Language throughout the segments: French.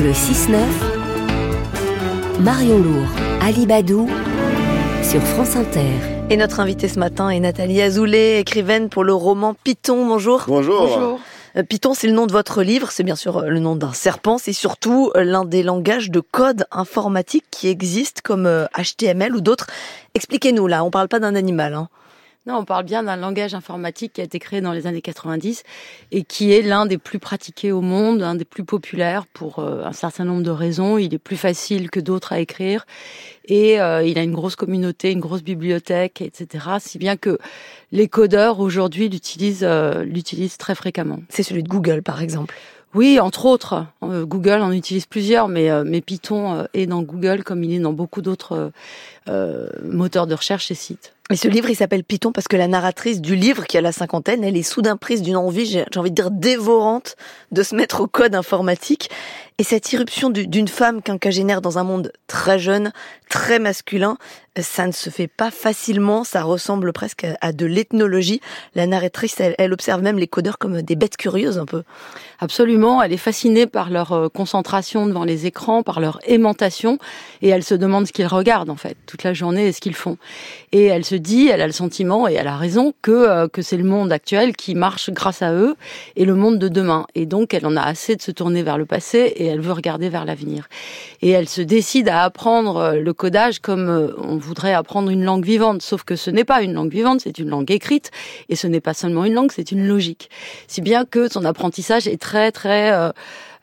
Le 6-9, Marion Lourd, Ali Badou, sur France Inter. Et notre invitée ce matin est Nathalie Azoulay, écrivaine pour le roman Python. Bonjour. Bonjour. Euh, Python, c'est le nom de votre livre, c'est bien sûr euh, le nom d'un serpent, c'est surtout euh, l'un des langages de code informatique qui existent comme HTML ou d'autres. Expliquez-nous là, on parle pas d'un animal. Hein. Non, on parle bien d'un langage informatique qui a été créé dans les années 90 et qui est l'un des plus pratiqués au monde, un des plus populaires pour euh, un certain nombre de raisons. Il est plus facile que d'autres à écrire et euh, il a une grosse communauté, une grosse bibliothèque, etc. Si bien que les codeurs aujourd'hui l'utilisent, euh, l'utilisent très fréquemment. C'est celui de Google, par exemple. Oui, entre autres. Google en utilise plusieurs, mais, mais Python est dans Google comme il est dans beaucoup d'autres moteurs de recherche et sites. Mais ce livre, il s'appelle Python parce que la narratrice du livre, qui a la cinquantaine, elle est soudain prise d'une envie, j'ai envie de dire dévorante, de se mettre au code informatique. Et cette irruption d'une femme quinquagénaire dans un monde très jeune, très masculin, ça ne se fait pas facilement, ça ressemble presque à de l'ethnologie. La narratrice, elle, observe même les codeurs comme des bêtes curieuses un peu. Absolument, elle est fascinée par leur euh, concentration devant les écrans, par leur aimantation, et elle se demande ce qu'ils regardent en fait, toute la journée et ce qu'ils font. Et elle se dit, elle a le sentiment, et elle a raison, que, euh, que c'est le monde actuel qui marche grâce à eux, et le monde de demain. Et donc elle en a assez de se tourner vers le passé, et elle veut regarder vers l'avenir. Et elle se décide à apprendre euh, le codage comme euh, on voudrait apprendre une langue vivante, sauf que ce n'est pas une langue vivante, c'est une langue écrite, et ce n'est pas seulement une langue, c'est une logique. Si bien que son apprentissage est très très euh,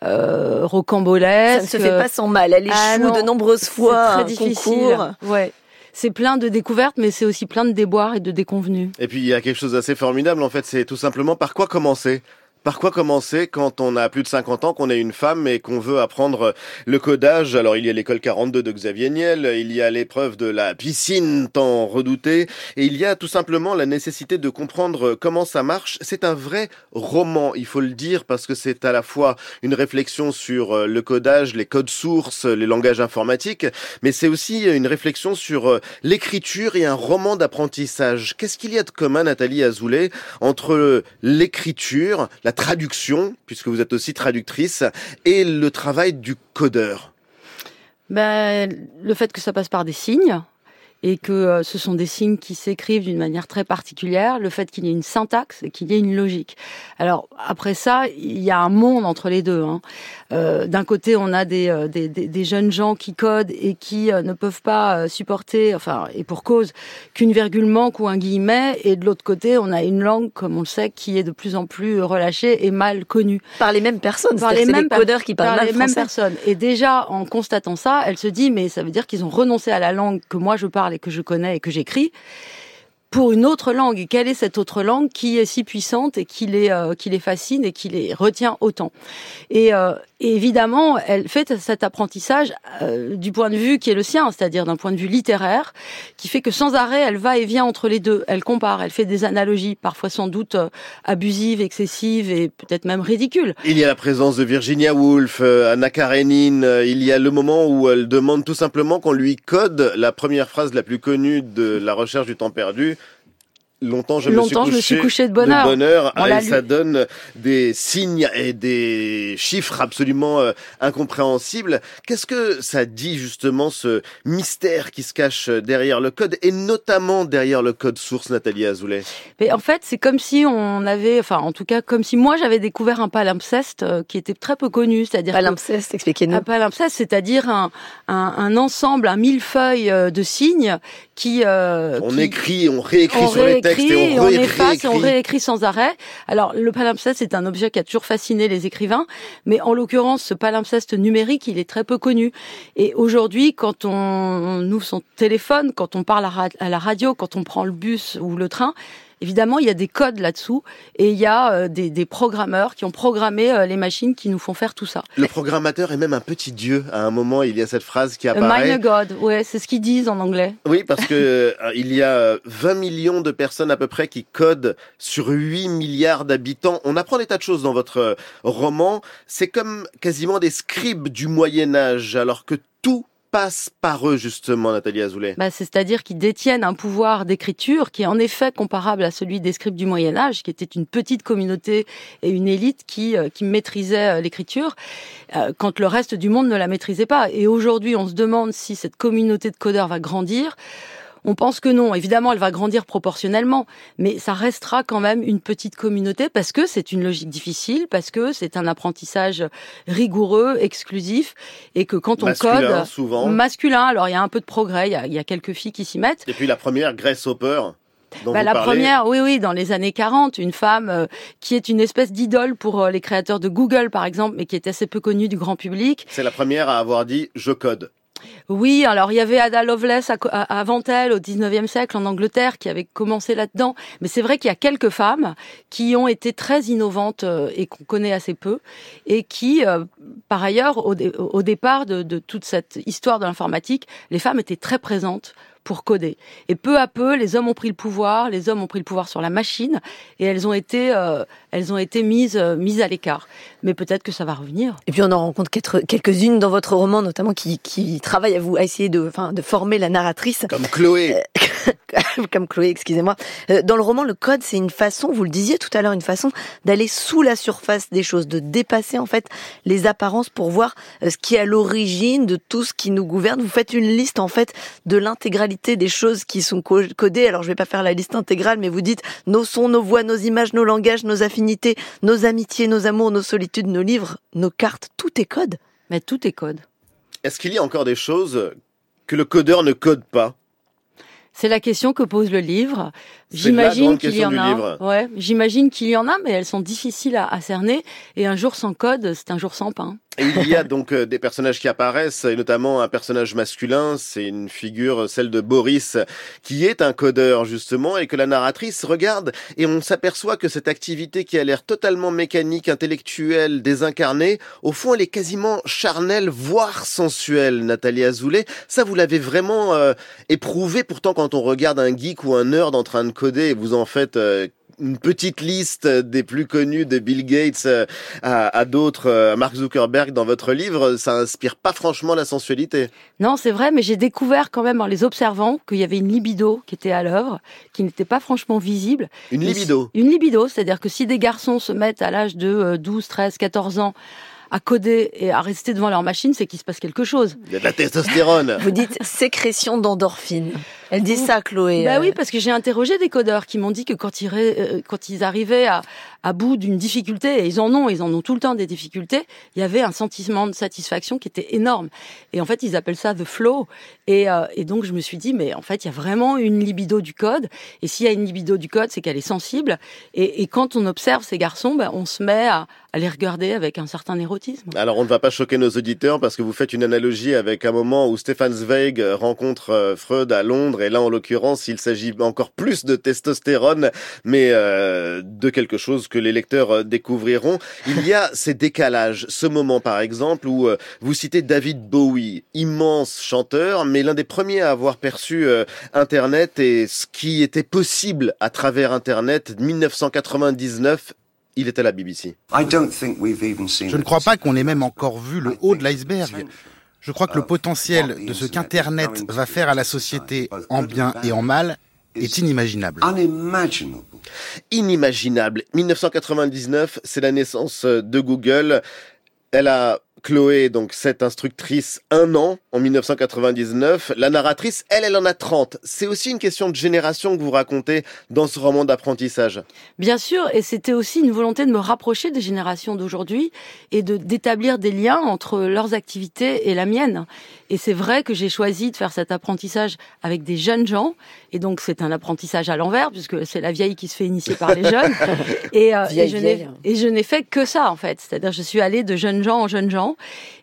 euh, rocambolesque. Ça ne se fait pas sans mal. Elle ah échoue de nombreuses fois. C'est très difficile. Ouais c'est plein de découvertes, mais c'est aussi plein de déboires et de déconvenus. Et puis il y a quelque chose d'assez formidable en fait, c'est tout simplement par quoi commencer? Par quoi commencer quand on a plus de 50 ans, qu'on est une femme et qu'on veut apprendre le codage? Alors il y a l'école 42 de Xavier Niel, il y a l'épreuve de la piscine tant redoutée, et il y a tout simplement la nécessité de comprendre comment ça marche. C'est un vrai roman, il faut le dire, parce que c'est à la fois une réflexion sur euh, le codage, les codes sources, les langages informatiques, mais c'est aussi une réflexion sur euh, l'écriture et un roman d'apprentissage. Qu'est-ce qu'il y a de commun, Nathalie Azoulay, entre l'écriture, traduction, puisque vous êtes aussi traductrice, et le travail du codeur. Ben, Le fait que ça passe par des signes, et que euh, ce sont des signes qui s'écrivent d'une manière très particulière, le fait qu'il y ait une syntaxe et qu'il y ait une logique. Alors après ça, il y a un monde entre les deux. Hein. Euh, D'un côté, on a des, euh, des, des, jeunes gens qui codent et qui ne peuvent pas supporter, enfin, et pour cause, qu'une virgule manque ou un guillemet, et de l'autre côté, on a une langue, comme on le sait, qui est de plus en plus relâchée et mal connue. Par les mêmes personnes, par les mêmes codeurs qui parlent par les mêmes personnes. Et déjà, en constatant ça, elle se dit, mais ça veut dire qu'ils ont renoncé à la langue que moi je parle que je connais et que j'écris pour une autre langue. Quelle est cette autre langue qui est si puissante et qui les, euh, qui les fascine et qui les retient autant? Et, euh, évidemment, elle fait cet apprentissage euh, du point de vue qui est le sien, c'est-à-dire d'un point de vue littéraire, qui fait que sans arrêt, elle va et vient entre les deux. Elle compare, elle fait des analogies, parfois sans doute abusives, excessives et peut-être même ridicules. Il y a la présence de Virginia Woolf, Anna Karenine. Il y a le moment où elle demande tout simplement qu'on lui code la première phrase la plus connue de la recherche du temps perdu longtemps je, me, suis couché, de bonheur. De ah, et ça donne des signes et des chiffres absolument euh, incompréhensibles. Qu'est-ce que ça dit justement ce mystère qui se cache derrière le code et notamment derrière le code source Nathalie Azoulay? Mais en fait, c'est comme si on avait, enfin en tout cas comme si moi j'avais découvert un palimpseste euh, qui était très peu connu, c'est-à-dire palimpseste, expliquez-nous. Un palimpseste, c'est-à-dire un, un, un, ensemble, un millefeuille euh, de signes qui, on écrit, on réécrit sur les textes et on, efface et on réécrit sans arrêt. Alors le palimpseste c'est un objet qui a toujours fasciné les écrivains, mais en l'occurrence ce palimpseste numérique il est très peu connu. Et aujourd'hui quand on ouvre son téléphone, quand on parle à la radio, quand on prend le bus ou le train, Évidemment, il y a des codes là-dessous et il y a euh, des, des, programmeurs qui ont programmé euh, les machines qui nous font faire tout ça. Le programmateur est même un petit dieu. À un moment, il y a cette phrase qui apparaît. Mine God, ouais, c'est ce qu'ils disent en anglais. Oui, parce que euh, il y a 20 millions de personnes à peu près qui codent sur 8 milliards d'habitants. On apprend des tas de choses dans votre roman. C'est comme quasiment des scribes du Moyen Âge, alors que tout par eux justement, Nathalie Azoulay? Bah, C'est-à-dire qu'ils détiennent un pouvoir d'écriture qui est en effet comparable à celui des scribes du Moyen Âge, qui était une petite communauté et une élite qui, euh, qui maîtrisait euh, l'écriture, euh, quand le reste du monde ne la maîtrisait pas. Et aujourd'hui, on se demande si cette communauté de codeurs va grandir. On pense que non. Évidemment, elle va grandir proportionnellement, mais ça restera quand même une petite communauté parce que c'est une logique difficile, parce que c'est un apprentissage rigoureux, exclusif, et que quand on masculin, code, souvent. masculin. Alors il y a un peu de progrès. Il y a, il y a quelques filles qui s'y mettent. Et puis la première, Grace Hopper. Bah, la parlez. première, oui, oui, dans les années 40, une femme euh, qui est une espèce d'idole pour euh, les créateurs de Google, par exemple, mais qui est assez peu connue du grand public. C'est la première à avoir dit je code. Oui, alors il y avait Ada Lovelace avant elle, au 19e siècle, en Angleterre, qui avait commencé là-dedans. Mais c'est vrai qu'il y a quelques femmes qui ont été très innovantes euh, et qu'on connaît assez peu, et qui, euh, par ailleurs, au, dé- au départ de toute cette histoire de l'informatique, les femmes étaient très présentes pour coder. Et peu à peu, les hommes ont pris le pouvoir, les hommes ont pris le pouvoir sur la machine, et elles ont été, euh, elles ont été mises, euh, mises à l'écart. Mais peut-être que ça va revenir. Et puis on en rencontre quelques-unes dans votre roman, notamment qui, qui travaillent à vous à essayer de, enfin, de former la narratrice. Comme Chloé. comme Chloé, excusez-moi. Euh, Dans le roman, le code, c'est une façon, vous le disiez tout à l'heure, une façon d'aller sous la surface des choses, de dépasser en fait les apparences pour voir euh, ce qui est à l'origine de tout ce qui nous gouverne. Vous faites une liste en fait de l'intégralité des choses qui sont co- codées. Alors je vais pas faire la liste intégrale, mais vous dites nos sons, nos voix, nos images, nos langages, nos affinités, nos amitiés, nos amours, nos solitudes, nos livres, nos cartes, tout est code. Mais tout est code. Est-ce qu'il y a encore des choses que le codeur ne code pas? C'est la question que pose le livre. J'imagine qu'il y en a. Ouais, j'imagine qu'il y en a, mais elles sont difficiles à, à cerner. Et un jour sans code, c'est un jour sans pain. Et il y a donc euh, des personnages qui apparaissent, et notamment un personnage masculin, c'est une figure, celle de Boris, qui est un codeur justement, et que la narratrice regarde, et on s'aperçoit que cette activité qui a l'air totalement mécanique, intellectuelle, désincarnée, au fond elle est quasiment charnelle, voire sensuelle, Nathalie Azoulay. Ça vous l'avez vraiment euh, éprouvé, pourtant quand on regarde un geek ou un nerd en train de coder, et vous en faites... euh, une petite liste des plus connus de Bill Gates euh, à, à d'autres, euh, à Mark Zuckerberg dans votre livre, ça inspire pas franchement la sensualité. Non, c'est vrai, mais j'ai découvert quand même en les observant qu'il y avait une libido qui était à l'œuvre, qui n'était pas franchement visible. Une Mais libido. Une libido, c'est-à-dire que si des garçons se mettent à l'âge de euh, 12, 13, 14 ans à coder et à rester devant leur machine, c'est qu'il se passe quelque chose. Il y a de la testostérone. Vous dites sécrétion d'endorphine. Elle dit ça, Chloé. Bah euh, oui, parce que j'ai interrogé des codeurs qui m'ont dit que quand ils, ré- euh, quand ils arrivaient à, à bout d'une difficulté, et ils en ont, ils en ont tout le temps des difficultés, il y avait un sentiment de satisfaction qui était énorme. Et en fait, ils appellent ça the flow. Et, euh, et donc, je me suis dit, mais en fait, il y a vraiment une libido du code. Et s'il y a une libido du code, c'est qu'elle est sensible. Et, et quand on observe ces garçons, ben, on se met à, à les regarder avec un certain érotisme. Alors on ne va pas choquer nos auditeurs parce que vous faites une analogie avec un moment où Stefan Zweig rencontre Freud à Londres et là en l'occurrence il s'agit encore plus de testostérone mais euh, de quelque chose que les lecteurs euh, découvriront. Il y a ces décalages, ce moment par exemple où euh, vous citez David Bowie, immense chanteur mais l'un des premiers à avoir perçu euh, Internet et ce qui était possible à travers Internet 1999 il était à la BBC. Je ne crois pas qu'on ait même encore vu le haut de l'iceberg. Je crois que le potentiel de ce qu'Internet va faire à la société en bien et en mal est inimaginable. Inimaginable. 1999, c'est la naissance de Google. Elle a Chloé, donc cette instructrice, un an en 1999. La narratrice, elle, elle en a 30. C'est aussi une question de génération que vous racontez dans ce roman d'apprentissage. Bien sûr, et c'était aussi une volonté de me rapprocher des générations d'aujourd'hui et de d'établir des liens entre leurs activités et la mienne. Et c'est vrai que j'ai choisi de faire cet apprentissage avec des jeunes gens, et donc c'est un apprentissage à l'envers puisque c'est la vieille qui se fait initier par les jeunes. Et, euh, Vieille, et je n'ai vieille. et je n'ai fait que ça en fait, c'est-à-dire je suis allée de jeunes gens en jeunes gens,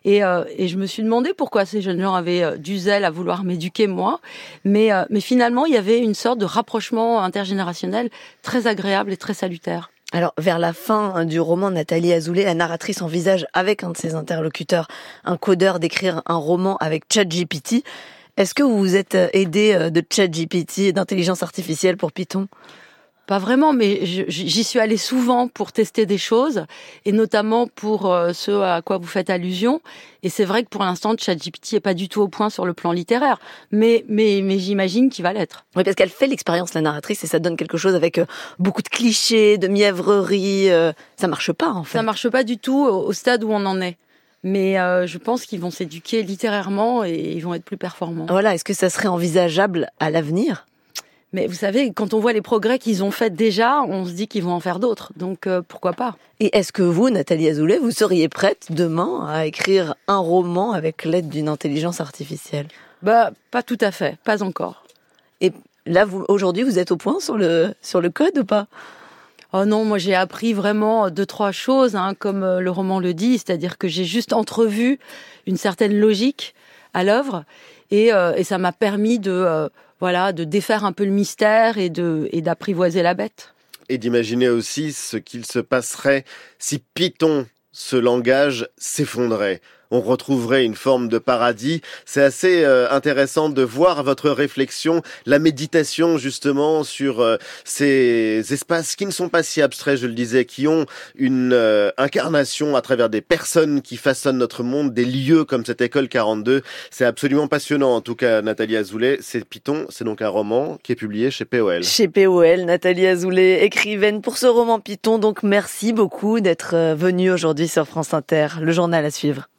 et, euh, et je me suis demandé pourquoi ces jeunes gens avaient euh, du zèle à vouloir m'éduquer moi, mais euh, mais finalement il y avait une sorte de rapprochement intergénérationnel très agréable et très salutaire. Alors, vers la fin hein, du roman, Nathalie Azoulay, la narratrice envisage avec un de ses interlocuteurs, un codeur, d'écrire un roman avec ChatGPT. Est-ce que vous vous êtes aidé de ChatGPT et d'intelligence artificielle pour Python? Pas vraiment, mais j'y suis allée souvent pour tester des choses, et notamment pour euh, ce à quoi vous faites allusion. Et c'est vrai que pour l'instant, ChatGPT est pas du tout au point sur le plan littéraire, mais mais mais j'imagine qu'il va l'être. Oui, parce qu'elle fait l'expérience la narratrice et ça donne quelque chose avec euh, beaucoup de clichés, de mièvrerie. Euh, ça marche pas en fait. Ça marche pas du tout au stade où on en est mais je pense qu'ils vont s'éduquer littérairement et ils vont être plus performants. Voilà, est-ce que ça serait envisageable à l'avenir? Mais vous savez, quand on voit les progrès qu'ils ont faits déjà, on se dit qu'ils vont en faire d'autres. Donc euh, pourquoi pas? Et est-ce que vous, Nathalie Azoulay, vous seriez prête demain à écrire un roman avec l'aide d'une intelligence artificielle? Bah, pas tout à fait, pas encore. Et là, vous, aujourd'hui, vous êtes au point sur le sur le code ou pas? Oh non, moi j'ai appris vraiment deux trois choses, hein, comme euh, le roman le dit, c'est-à-dire que j'ai juste entrevu une certaine logique à l'œuvre et, euh, et ça m'a permis de voilà, de défaire un peu le mystère et de et d'apprivoiser la bête. Et d'imaginer aussi ce qu'il se passerait si Python, ce langage, s'effondrait on retrouverait une forme de paradis. C'est assez euh, intéressant de voir votre réflexion, la méditation justement sur euh, ces espaces qui ne sont pas si abstraits, je le disais, qui ont une euh, incarnation à travers des personnes qui façonnent notre monde, des lieux comme cette école 42. C'est absolument passionnant en tout cas, Nathalie Azoulay. C'est Python, c'est donc un roman qui est publié chez POL. Chez POL, Nathalie Azoulay, écrivaine pour ce roman Python. Donc merci beaucoup d'être venue aujourd'hui sur France Inter, le journal à suivre.